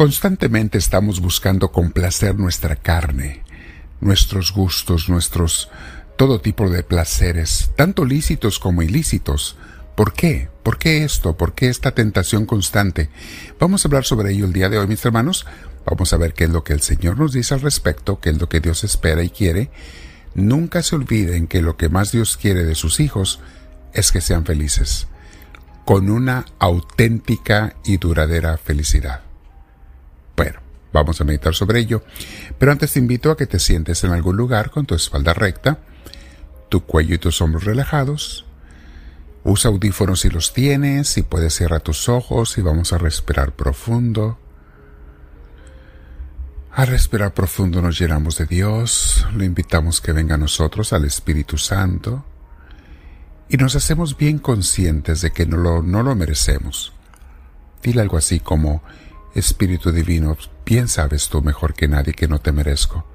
Constantemente estamos buscando complacer nuestra carne, nuestros gustos, nuestros todo tipo de placeres, tanto lícitos como ilícitos. ¿Por qué? ¿Por qué esto? ¿Por qué esta tentación constante? Vamos a hablar sobre ello el día de hoy, mis hermanos. Vamos a ver qué es lo que el Señor nos dice al respecto, qué es lo que Dios espera y quiere. Nunca se olviden que lo que más Dios quiere de sus hijos es que sean felices, con una auténtica y duradera felicidad. Vamos a meditar sobre ello, pero antes te invito a que te sientes en algún lugar con tu espalda recta, tu cuello y tus hombros relajados. Usa audífonos si los tienes, si puedes cierra tus ojos y vamos a respirar profundo. A respirar profundo nos llenamos de Dios, lo invitamos que venga a nosotros, al Espíritu Santo, y nos hacemos bien conscientes de que no lo, no lo merecemos. Dile algo así como, Espíritu Divino, bien sabes tú mejor que nadie que no te merezco.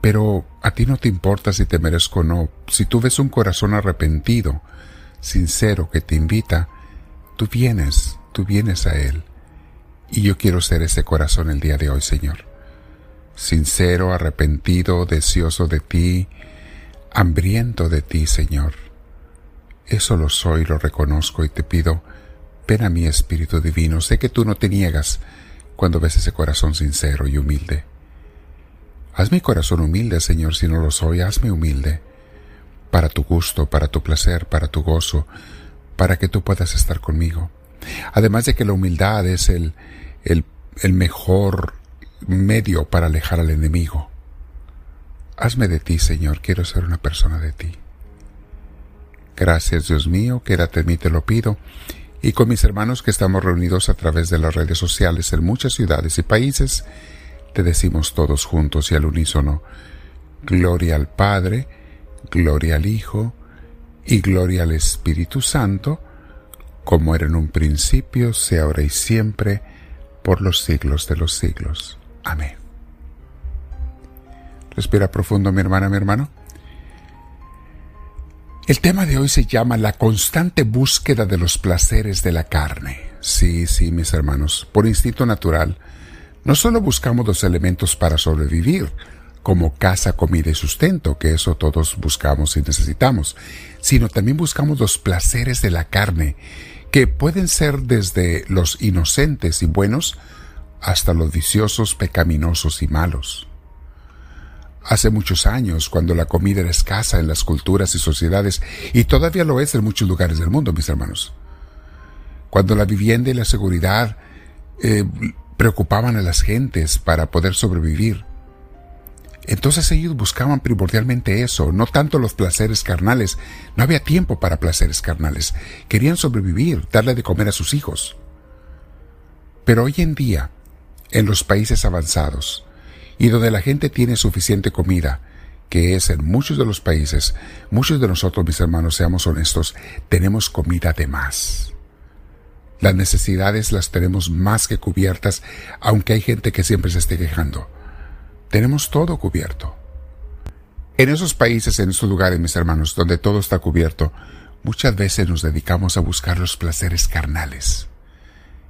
Pero a ti no te importa si te merezco o no. Si tú ves un corazón arrepentido, sincero, que te invita, tú vienes, tú vienes a Él. Y yo quiero ser ese corazón el día de hoy, Señor. Sincero, arrepentido, deseoso de ti, hambriento de ti, Señor. Eso lo soy, lo reconozco y te pido, ven a mi Espíritu Divino. Sé que tú no te niegas cuando ves ese corazón sincero y humilde. Haz mi corazón humilde, Señor, si no lo soy, hazme humilde, para tu gusto, para tu placer, para tu gozo, para que tú puedas estar conmigo. Además de que la humildad es el, el, el mejor medio para alejar al enemigo. Hazme de ti, Señor, quiero ser una persona de ti. Gracias, Dios mío, quédate en mí, te lo pido, y con mis hermanos que estamos reunidos a través de las redes sociales en muchas ciudades y países, te decimos todos juntos y al unísono, Gloria al Padre, Gloria al Hijo, y Gloria al Espíritu Santo, como era en un principio, sea ahora y siempre, por los siglos de los siglos. Amén. Respira profundo, mi hermana, mi hermano. El tema de hoy se llama la constante búsqueda de los placeres de la carne. Sí, sí, mis hermanos, por instinto natural, no solo buscamos los elementos para sobrevivir, como casa, comida y sustento, que eso todos buscamos y necesitamos, sino también buscamos los placeres de la carne, que pueden ser desde los inocentes y buenos hasta los viciosos, pecaminosos y malos. Hace muchos años, cuando la comida era escasa en las culturas y sociedades, y todavía lo es en muchos lugares del mundo, mis hermanos, cuando la vivienda y la seguridad eh, preocupaban a las gentes para poder sobrevivir, entonces ellos buscaban primordialmente eso, no tanto los placeres carnales. No había tiempo para placeres carnales. Querían sobrevivir, darle de comer a sus hijos. Pero hoy en día, en los países avanzados y donde la gente tiene suficiente comida, que es en muchos de los países, muchos de nosotros, mis hermanos, seamos honestos, tenemos comida de más. Las necesidades las tenemos más que cubiertas, aunque hay gente que siempre se esté quejando. Tenemos todo cubierto. En esos países, en esos lugares, mis hermanos, donde todo está cubierto, muchas veces nos dedicamos a buscar los placeres carnales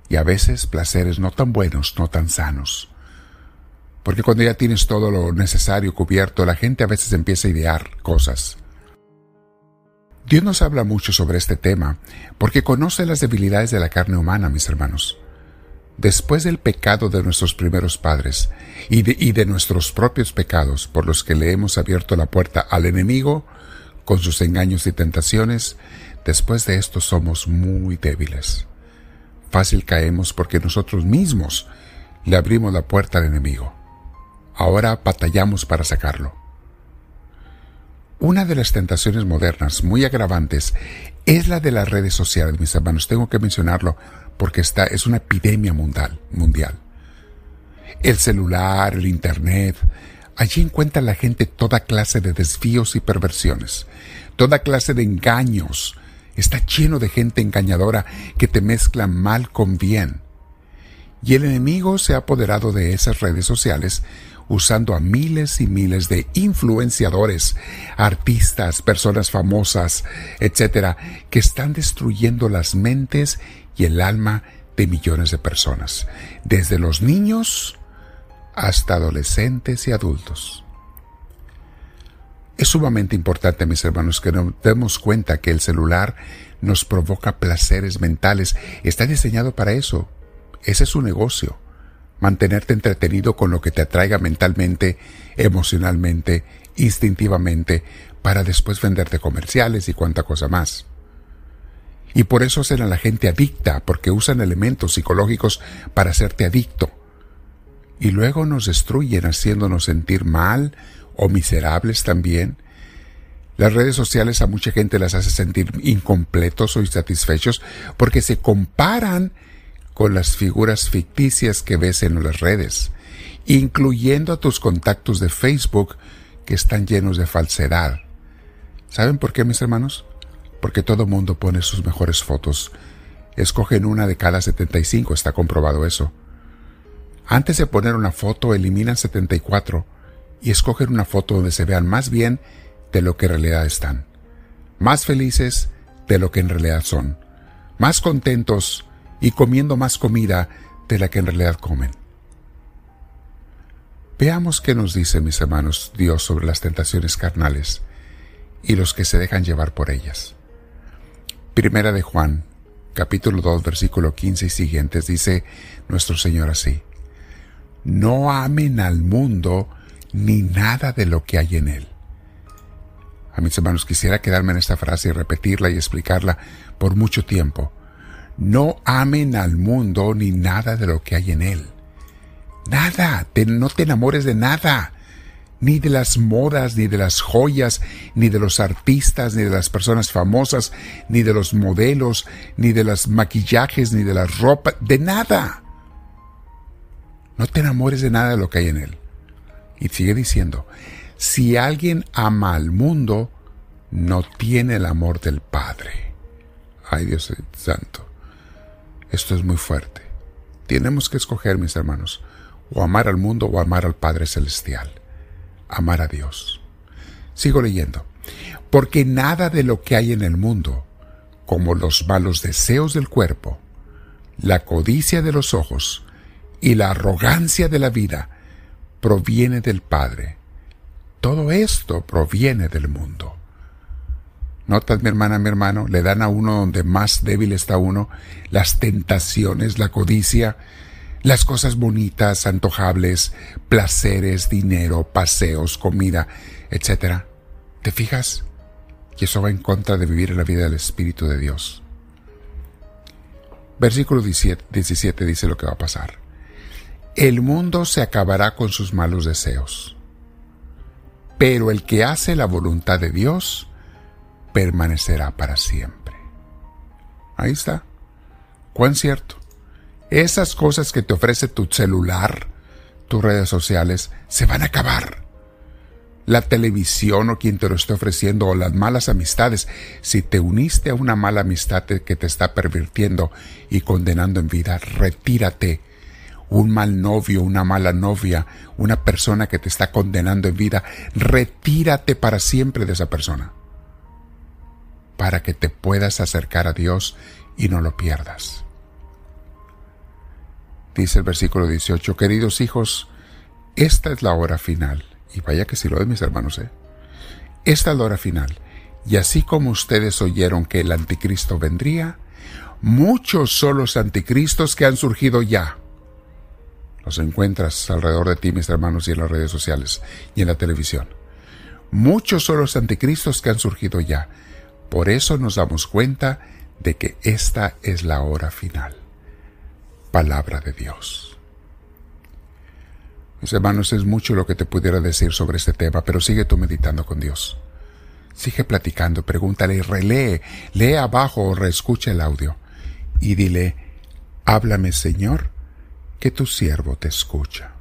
y a veces placeres no tan buenos, no tan sanos. Porque cuando ya tienes todo lo necesario cubierto, la gente a veces empieza a idear cosas. Dios nos habla mucho sobre este tema porque conoce las debilidades de la carne humana, mis hermanos. Después del pecado de nuestros primeros padres y de, y de nuestros propios pecados por los que le hemos abierto la puerta al enemigo con sus engaños y tentaciones, después de esto somos muy débiles. Fácil caemos porque nosotros mismos le abrimos la puerta al enemigo. Ahora batallamos para sacarlo. Una de las tentaciones modernas muy agravantes es la de las redes sociales, mis hermanos. Tengo que mencionarlo porque esta es una epidemia mundial, mundial. El celular, el internet, allí encuentra la gente toda clase de desvíos y perversiones, toda clase de engaños, Está lleno de gente engañadora que te mezcla mal con bien. Y el enemigo se ha apoderado de esas redes sociales usando a miles y miles de influenciadores, artistas, personas famosas, etcétera, que están destruyendo las mentes y el alma de millones de personas, desde los niños hasta adolescentes y adultos. Es sumamente importante, mis hermanos, que nos demos cuenta que el celular nos provoca placeres mentales. Está diseñado para eso. Ese es su negocio. Mantenerte entretenido con lo que te atraiga mentalmente, emocionalmente, instintivamente, para después venderte comerciales y cuanta cosa más. Y por eso hacen a la gente adicta, porque usan elementos psicológicos para hacerte adicto. Y luego nos destruyen haciéndonos sentir mal o miserables también. Las redes sociales a mucha gente las hace sentir incompletos o insatisfechos porque se comparan con las figuras ficticias que ves en las redes, incluyendo a tus contactos de Facebook que están llenos de falsedad. ¿Saben por qué, mis hermanos? Porque todo mundo pone sus mejores fotos. Escogen una de cada 75, está comprobado eso. Antes de poner una foto, eliminan 74 y escogen una foto donde se vean más bien de lo que en realidad están, más felices de lo que en realidad son, más contentos y comiendo más comida de la que en realidad comen. Veamos qué nos dice, mis hermanos, Dios sobre las tentaciones carnales y los que se dejan llevar por ellas. Primera de Juan, capítulo 2, versículo 15 y siguientes, dice nuestro Señor así, No amen al mundo ni nada de lo que hay en él. A mis hermanos, quisiera quedarme en esta frase y repetirla y explicarla por mucho tiempo. No amen al mundo ni nada de lo que hay en él. Nada, no te enamores de nada ni de las modas, ni de las joyas, ni de los artistas, ni de las personas famosas, ni de los modelos, ni de los maquillajes, ni de la ropa, de nada. No te enamores de nada de lo que hay en él. Y sigue diciendo, si alguien ama al mundo, no tiene el amor del Padre. Ay Dios santo, esto es muy fuerte. Tenemos que escoger, mis hermanos, o amar al mundo o amar al Padre Celestial amar a Dios. Sigo leyendo. Porque nada de lo que hay en el mundo, como los malos deseos del cuerpo, la codicia de los ojos y la arrogancia de la vida, proviene del Padre. Todo esto proviene del mundo. Notas, mi hermana, mi hermano, le dan a uno donde más débil está uno, las tentaciones, la codicia, las cosas bonitas, antojables, placeres, dinero, paseos, comida, etc. ¿Te fijas? Y eso va en contra de vivir la vida del Espíritu de Dios. Versículo 17, dice lo que va a pasar. El mundo se acabará con sus malos deseos, pero el que hace la voluntad de Dios permanecerá para siempre. Ahí está. ¿Cuán cierto? Esas cosas que te ofrece tu celular, tus redes sociales, se van a acabar. La televisión o quien te lo esté ofreciendo o las malas amistades, si te uniste a una mala amistad que te está pervirtiendo y condenando en vida, retírate. Un mal novio, una mala novia, una persona que te está condenando en vida, retírate para siempre de esa persona. Para que te puedas acercar a Dios y no lo pierdas dice el versículo 18, queridos hijos, esta es la hora final. Y vaya que si lo es, mis hermanos, ¿eh? Esta es la hora final. Y así como ustedes oyeron que el anticristo vendría, muchos son los anticristos que han surgido ya. Los encuentras alrededor de ti, mis hermanos, y en las redes sociales y en la televisión. Muchos son los anticristos que han surgido ya. Por eso nos damos cuenta de que esta es la hora final palabra de Dios. Mis hermanos, es mucho lo que te pudiera decir sobre este tema, pero sigue tú meditando con Dios. Sigue platicando, pregúntale y relee, lee abajo o reescucha el audio y dile, háblame Señor, que tu siervo te escucha.